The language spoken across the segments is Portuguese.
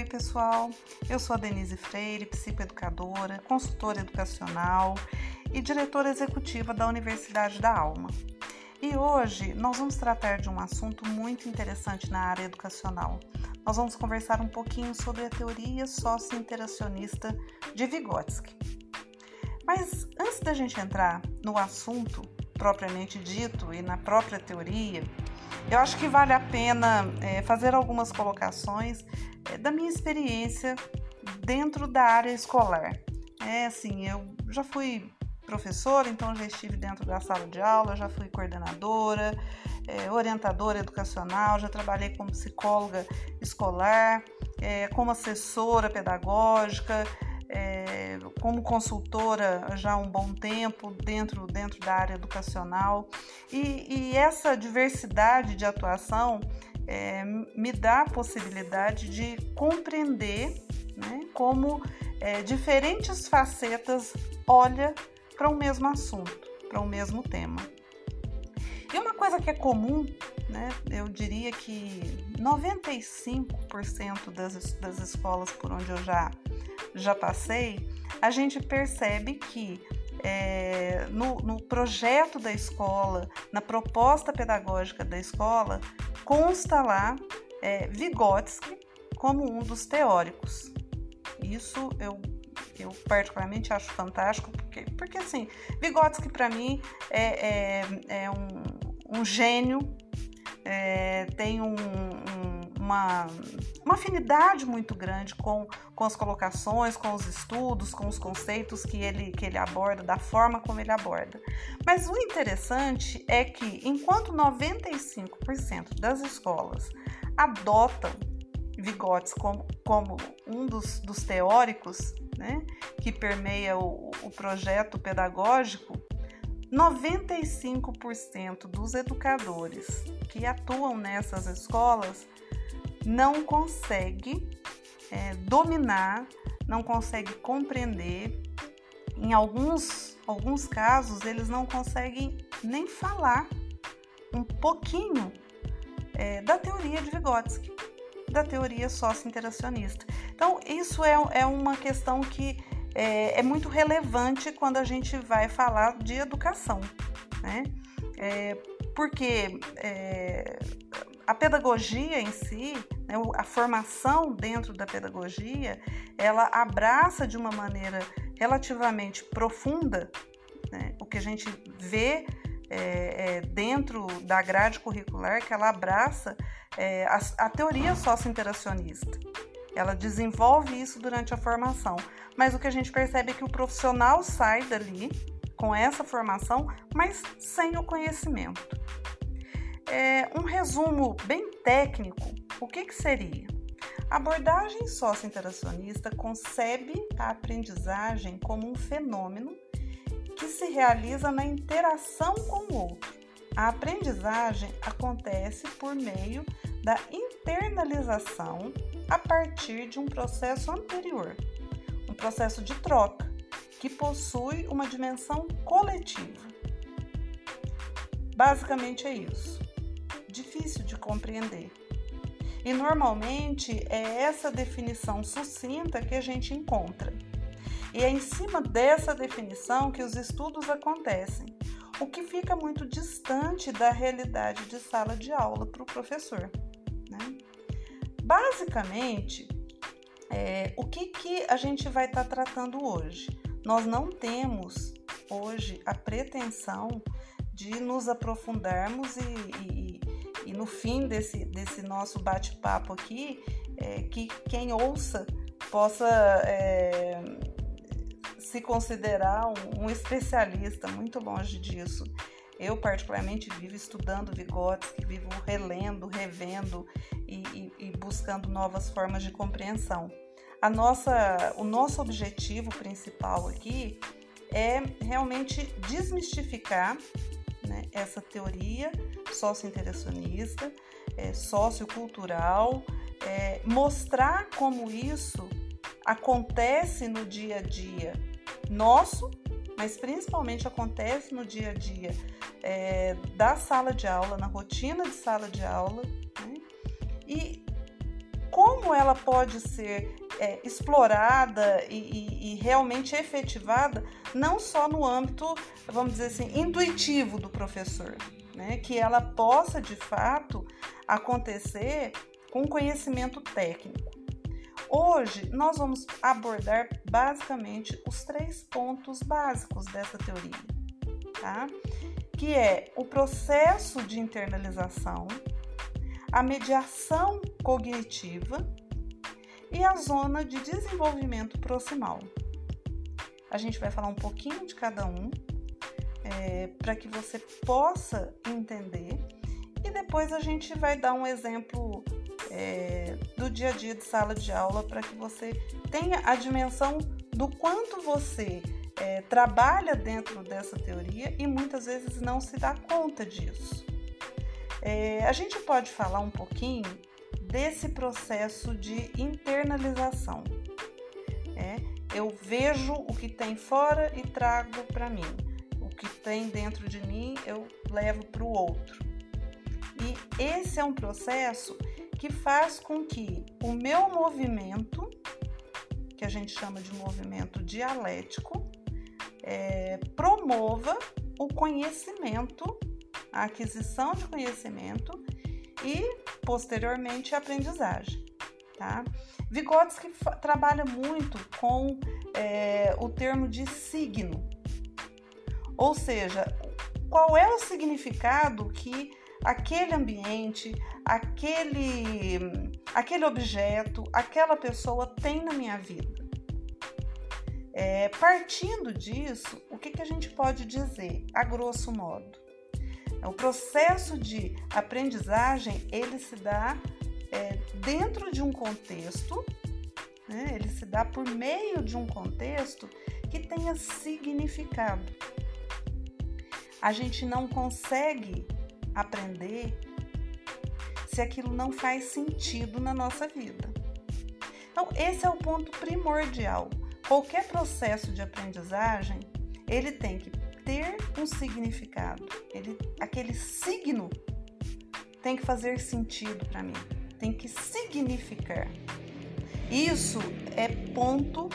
Oi, pessoal. Eu sou a Denise Freire, psicoeducadora, consultora educacional e diretora executiva da Universidade da Alma. E hoje nós vamos tratar de um assunto muito interessante na área educacional. Nós vamos conversar um pouquinho sobre a teoria socio-interacionista de Vygotsky. Mas antes da gente entrar no assunto propriamente dito e na própria teoria, eu acho que vale a pena é, fazer algumas colocações é, da minha experiência dentro da área escolar. É assim, eu já fui professora, então já estive dentro da sala de aula, já fui coordenadora, é, orientadora educacional, já trabalhei como psicóloga escolar, como assessora pedagógica, é, como consultora já há um bom tempo dentro, dentro da área educacional. E, e essa diversidade de atuação é, me dá a possibilidade de compreender né, como é, diferentes facetas olha para o um mesmo assunto, para o um mesmo tema. E uma coisa que é comum, né, eu diria que 95% das, das escolas por onde eu já, já passei, a gente percebe que é, no, no, projeto da escola, na proposta pedagógica da escola, consta lá é, Vygotsky como um dos teóricos. Isso eu, eu particularmente acho fantástico, porque, porque assim, Vygotsky para mim é, é, é um, um, gênio, é, tem um, um uma, uma afinidade muito grande com, com as colocações, com os estudos, com os conceitos que ele, que ele aborda, da forma como ele aborda. Mas o interessante é que, enquanto 95% das escolas adotam Vygotsky como, como um dos, dos teóricos né, que permeia o, o projeto pedagógico, 95% dos educadores que atuam nessas escolas não consegue é, dominar, não consegue compreender. Em alguns, alguns casos, eles não conseguem nem falar um pouquinho é, da teoria de Vygotsky, da teoria socio-interacionista. Então, isso é, é uma questão que é, é, muito relevante quando a gente vai falar de educação, né? É, porque é, a pedagogia em si, né, a formação dentro da pedagogia, ela abraça de uma maneira relativamente profunda né, o que a gente vê é, é, dentro da grade curricular, que ela abraça é, a, a teoria socio-interacionista. Ela desenvolve isso durante a formação, mas o que a gente percebe é que o profissional sai dali com essa formação, mas sem o conhecimento. É, um resumo bem técnico, o que, que seria? A abordagem socio-interacionista concebe a aprendizagem como um fenômeno que se realiza na interação com o outro. A aprendizagem acontece por meio da internalização a partir de um processo anterior, um processo de troca, que possui uma dimensão coletiva. Basicamente é isso difícil de compreender. E normalmente é essa definição sucinta que a gente encontra. E é em cima dessa definição que os estudos acontecem, o que fica muito distante da realidade de sala de aula para o professor. Né? Basicamente, é, o que, que a gente vai estar tá tratando hoje? Nós não temos hoje a pretensão de nos aprofundarmos e, e, no fim desse, desse nosso bate-papo aqui, é, que quem ouça possa é, se considerar um, um, especialista, muito longe disso. Eu, particularmente, vivo estudando Vygotsky, vivo relendo, revendo e, e, e buscando novas formas de compreensão. A nossa, o nosso objetivo principal aqui é realmente desmistificar essa teoria socio-interacionista, é, sociocultural, é, mostrar como isso acontece no dia a dia nosso, mas principalmente acontece no dia a dia é, da sala de aula, na rotina de sala de aula, né? e como ela pode ser é, explorada e, e, e, realmente efetivada, não só no âmbito, vamos dizer assim, intuitivo do professor, né? que ela possa de fato acontecer com conhecimento técnico. Hoje nós vamos abordar basicamente os três pontos básicos dessa teoria, tá? que é o processo de internalização, a mediação cognitiva e a zona de desenvolvimento proximal. A gente vai falar um pouquinho de cada um é, para que você possa entender e depois a gente vai dar um exemplo é, do dia a dia de sala de aula para que você tenha a dimensão do quanto você é, trabalha dentro dessa teoria e muitas vezes não se dá conta disso. É, a gente pode falar um pouquinho desse processo de internalização. É, eu vejo o que tem fora e trago para mim. O que tem dentro de mim eu levo para o outro. E esse é um processo que faz com que o meu movimento, que a gente chama de movimento dialético, é, promova o conhecimento, a aquisição de conhecimento e posteriormente a aprendizagem. Tá? Vygotsky trabalha muito com é, o termo de signo, ou seja, qual é o significado que aquele ambiente, aquele, aquele objeto, aquela pessoa tem na minha vida. É, partindo disso, o que, que a gente pode dizer, a grosso modo? O processo de aprendizagem ele se dá é, dentro de um contexto, né? ele se dá por meio de um contexto que tenha significado. A gente não consegue aprender se aquilo não faz sentido na nossa vida. Então, esse é o ponto primordial. Qualquer processo de aprendizagem, ele tem que ter um significado. Ele, aquele signo tem que fazer sentido para mim, tem que significar. Isso é ponto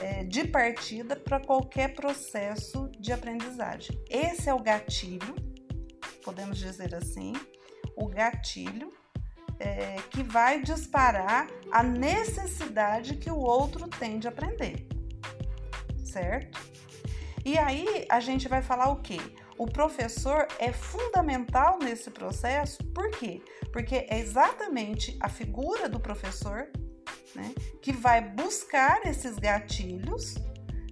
é, de partida para qualquer processo de aprendizagem. Esse é o gatilho, podemos dizer assim, o gatilho é, que vai disparar a necessidade que o outro tem de aprender, certo? E aí a gente vai falar o quê? O professor é fundamental nesse processo, por quê? Porque é exatamente a figura do professor né, que vai buscar esses gatilhos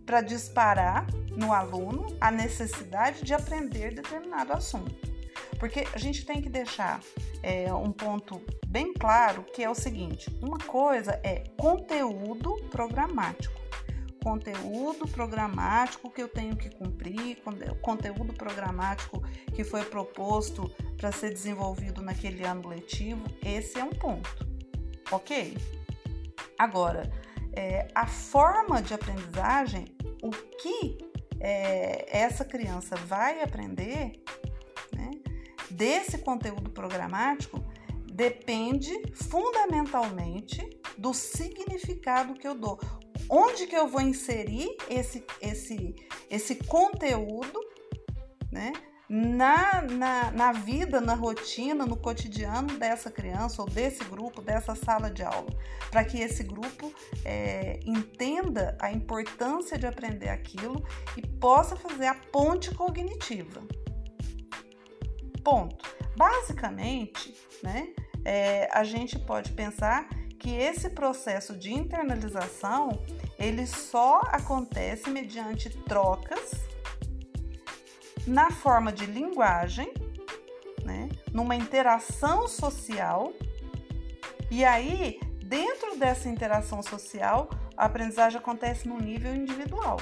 para disparar no aluno a necessidade de aprender determinado assunto. Porque a gente tem que deixar é, um ponto bem claro que é o seguinte: uma coisa é conteúdo programático conteúdo programático que eu tenho que cumprir, conteúdo programático que foi proposto para ser desenvolvido naquele ano letivo, esse é um ponto, ok? Agora, é, a forma de aprendizagem, o que é, essa criança vai aprender né, desse conteúdo programático depende fundamentalmente do significado que eu dou onde que eu vou inserir esse, esse, esse conteúdo, né? Na, na, na vida, na rotina, no cotidiano dessa criança ou desse grupo, dessa sala de aula, para que esse grupo é, entenda a importância de aprender aquilo e possa fazer a ponte cognitiva. Ponto. Basicamente, né, é, a gente pode pensar que esse processo de internalização ele só acontece mediante trocas na forma de linguagem, né, numa interação social. E aí, dentro dessa interação social, a aprendizagem acontece no nível individual.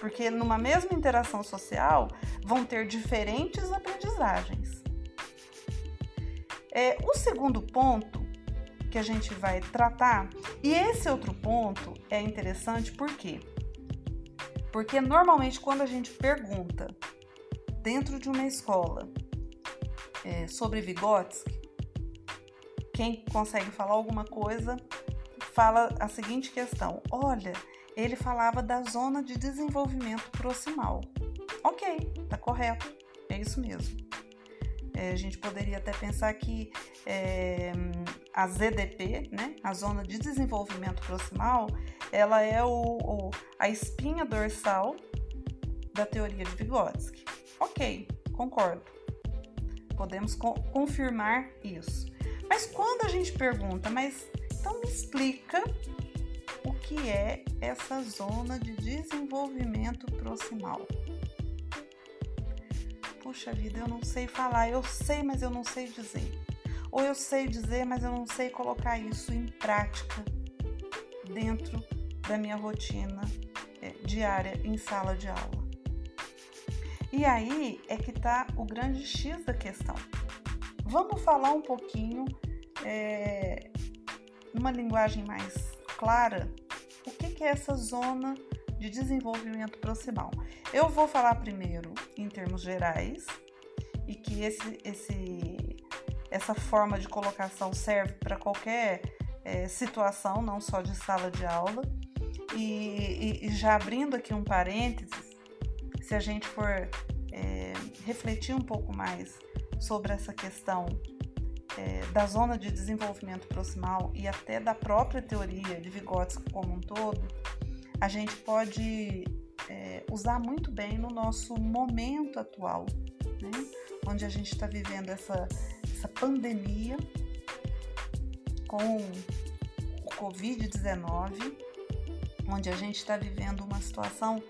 Porque numa mesma interação social vão ter diferentes aprendizagens. É, o segundo ponto que a gente vai tratar. E esse outro ponto é interessante por quê? Porque normalmente quando a gente pergunta dentro de uma escola é, sobre Vygotsky, quem consegue falar alguma coisa fala a seguinte questão: olha, ele falava da zona de desenvolvimento proximal. Ok, tá correto, é isso mesmo. É, a gente poderia até pensar que é, a ZDP, né, a zona de desenvolvimento proximal, ela é o, o, a espinha dorsal da teoria de Vygotsky. Ok, concordo. Podemos co confirmar isso. Mas quando a gente pergunta, mas então me explica o que é essa zona de desenvolvimento proximal. Puxa vida, eu não sei falar, eu sei, mas eu não sei dizer. Ou eu sei dizer, mas eu não sei colocar isso em prática dentro da minha rotina é, diária em sala de aula. E aí é que está o grande X da questão. Vamos falar um pouquinho, é, numa linguagem mais clara, o que, que é essa zona de desenvolvimento proximal. Eu vou falar primeiro em termos gerais e que esse, esse, essa forma de colocação serve para qualquer é, situação, não só de sala de aula. E, e, e já abrindo aqui um parênteses, se a gente for é, refletir um pouco mais sobre essa questão é, da zona de desenvolvimento proximal e até da própria teoria de Vygotsky como um todo, a gente pode é, usar muito bem no nosso momento atual, né? onde a gente está vivendo essa, essa pandemia com o Covid-19, onde a gente está vivendo uma situação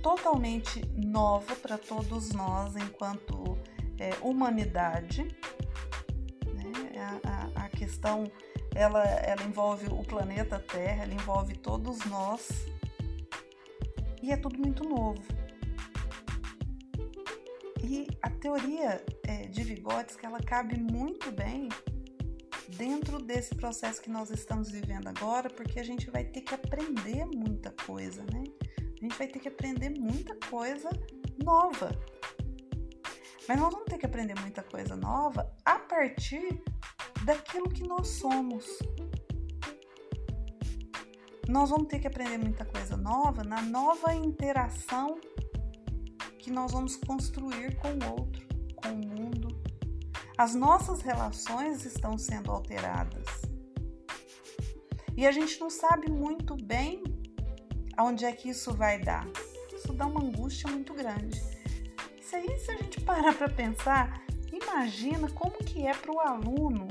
totalmente nova para todos nós enquanto é, humanidade. Né? A, a, a, questão ela, ela envolve o planeta Terra, ela envolve todos nós e é tudo muito novo. A teoria é, de Vygotsky ela cabe muito bem dentro desse processo que nós estamos vivendo agora, porque a gente vai ter que aprender muita coisa, né? A gente vai ter que aprender muita coisa nova. Mas nós vamos ter que aprender muita coisa nova a partir daquilo que nós somos. Nós vamos ter que aprender muita coisa nova na nova interação que nós vamos construir com o outro, com o mundo. As nossas relações estão sendo alteradas. E a gente não sabe muito bem aonde é que isso vai dar. Isso dá uma angústia muito grande. Isso aí, se a gente parar para pensar, imagina como que é para o aluno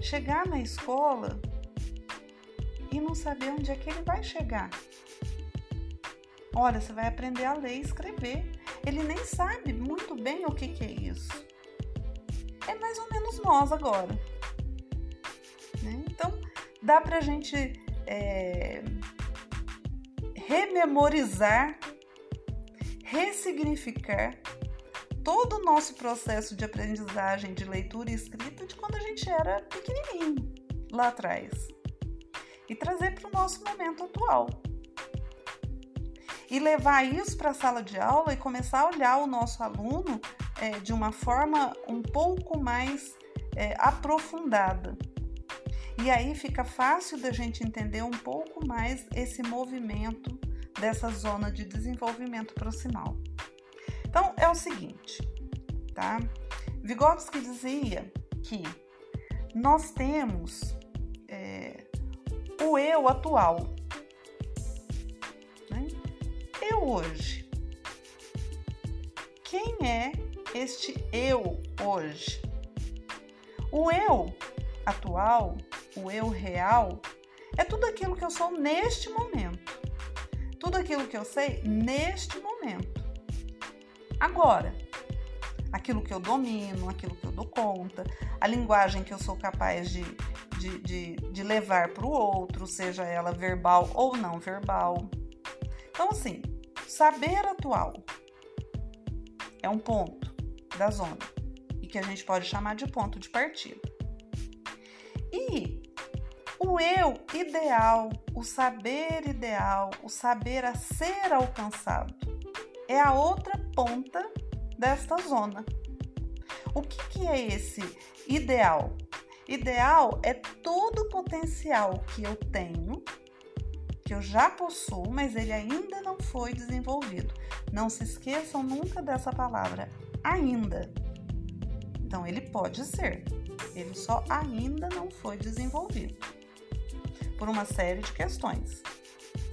chegar na escola e não saber onde é que ele vai chegar. Olha, você vai aprender a ler e escrever. Ele nem sabe muito bem o que, que é isso. É mais ou menos nós agora. Né? Então, dá para a gente é, rememorizar, ressignificar todo o nosso processo de aprendizagem de leitura e escrita de quando a gente era pequenininho, lá atrás, e trazer para o nosso momento atual. E levar isso para a sala de aula e começar a olhar o nosso aluno é, de uma forma um pouco mais é, aprofundada. E aí fica fácil da gente entender um pouco mais esse movimento dessa zona de desenvolvimento proximal. Então é o seguinte, tá? Vygotsky dizia que nós temos é, o eu atual. Eu hoje. Quem é este eu hoje? O eu atual o eu real é tudo aquilo que eu sou neste momento. Tudo aquilo que eu sei neste momento. Agora, aquilo que eu domino, aquilo que eu dou conta, a linguagem que eu sou capaz de, de, de, de levar para o outro, seja ela verbal ou não verbal. Então, assim, saber atual é um ponto da zona e que a gente pode chamar de ponto de partida. E o eu ideal, o saber ideal, o saber a ser alcançado é a outra ponta desta zona. O que, que é esse ideal? Ideal é todo o potencial que eu tenho, que eu já possuo, mas ele ainda não foi desenvolvido. Não se esqueçam nunca dessa palavra, ainda. Então, ele pode ser, ele só ainda não foi desenvolvido por uma série de questões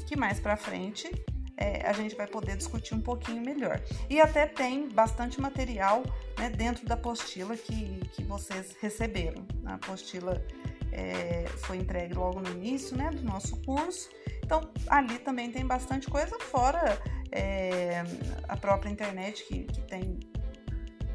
que mais para frente é, a gente vai poder discutir um pouquinho melhor. E até tem bastante material né, dentro da apostila que, que vocês receberam. A apostila é, foi entregue logo no início né, do nosso curso. Então, ali também tem bastante coisa, fora é, a própria internet, que, que, tem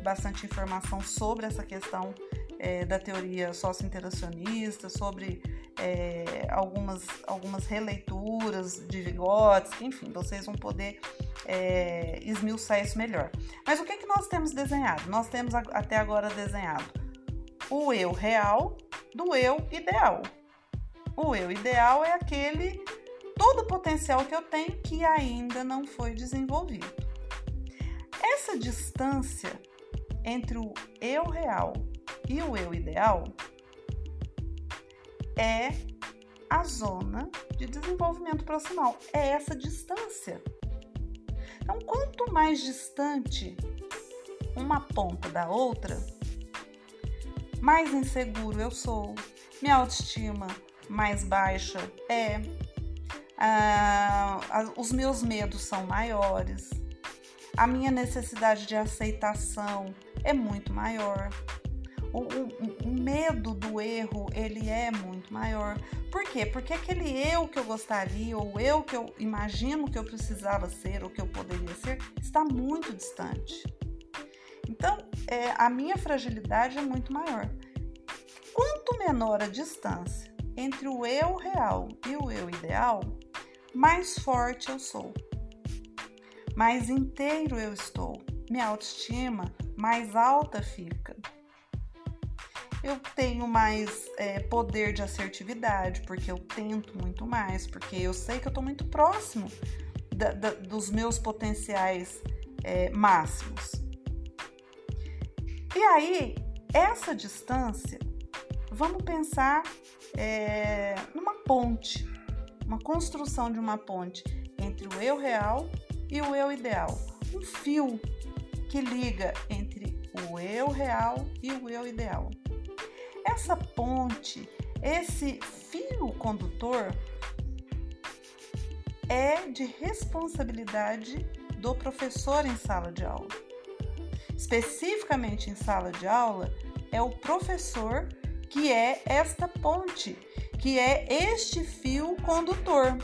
bastante informação sobre essa questão é, da teoria socio-interacionista, sobre é, algumas, algumas releituras de Vygotsky, enfim, vocês vão poder é, esmiuçar isso melhor. Mas o que, que nós temos desenhado? Nós temos até agora desenhado o eu real do eu ideal. O eu ideal é aquele todo o potencial que eu tenho que ainda não foi desenvolvido. Essa distância entre o eu real e o eu ideal é a zona de desenvolvimento proximal, é essa distância. Então, quanto mais distante uma ponta da outra, mais inseguro eu sou, minha autoestima mais baixa é, ah, os meus medos são maiores, a minha necessidade de aceitação é muito maior o, o, o, medo do erro ele é muito maior. Por quê? Porque aquele eu que eu gostaria, ou eu que eu imagino que eu precisava ser, ou que eu poderia ser, está muito distante. Então, é, a minha fragilidade é muito maior. Quanto menor a distância entre o eu real e o eu ideal, mais forte eu sou, mais inteiro eu estou, minha autoestima mais alta fica. Eu tenho mais é, poder de assertividade, porque eu tento muito mais, porque eu sei que eu estou muito próximo da, da, dos meus potenciais é, máximos. E aí, essa distância, vamos pensar é, numa ponte, uma construção de uma ponte entre o eu real e o eu ideal. Um fio que liga entre o eu real e o eu ideal. Essa ponte, esse fio condutor é de responsabilidade do professor em sala de aula. Especificamente em sala de aula, é o professor que é esta ponte, que é este fio condutor.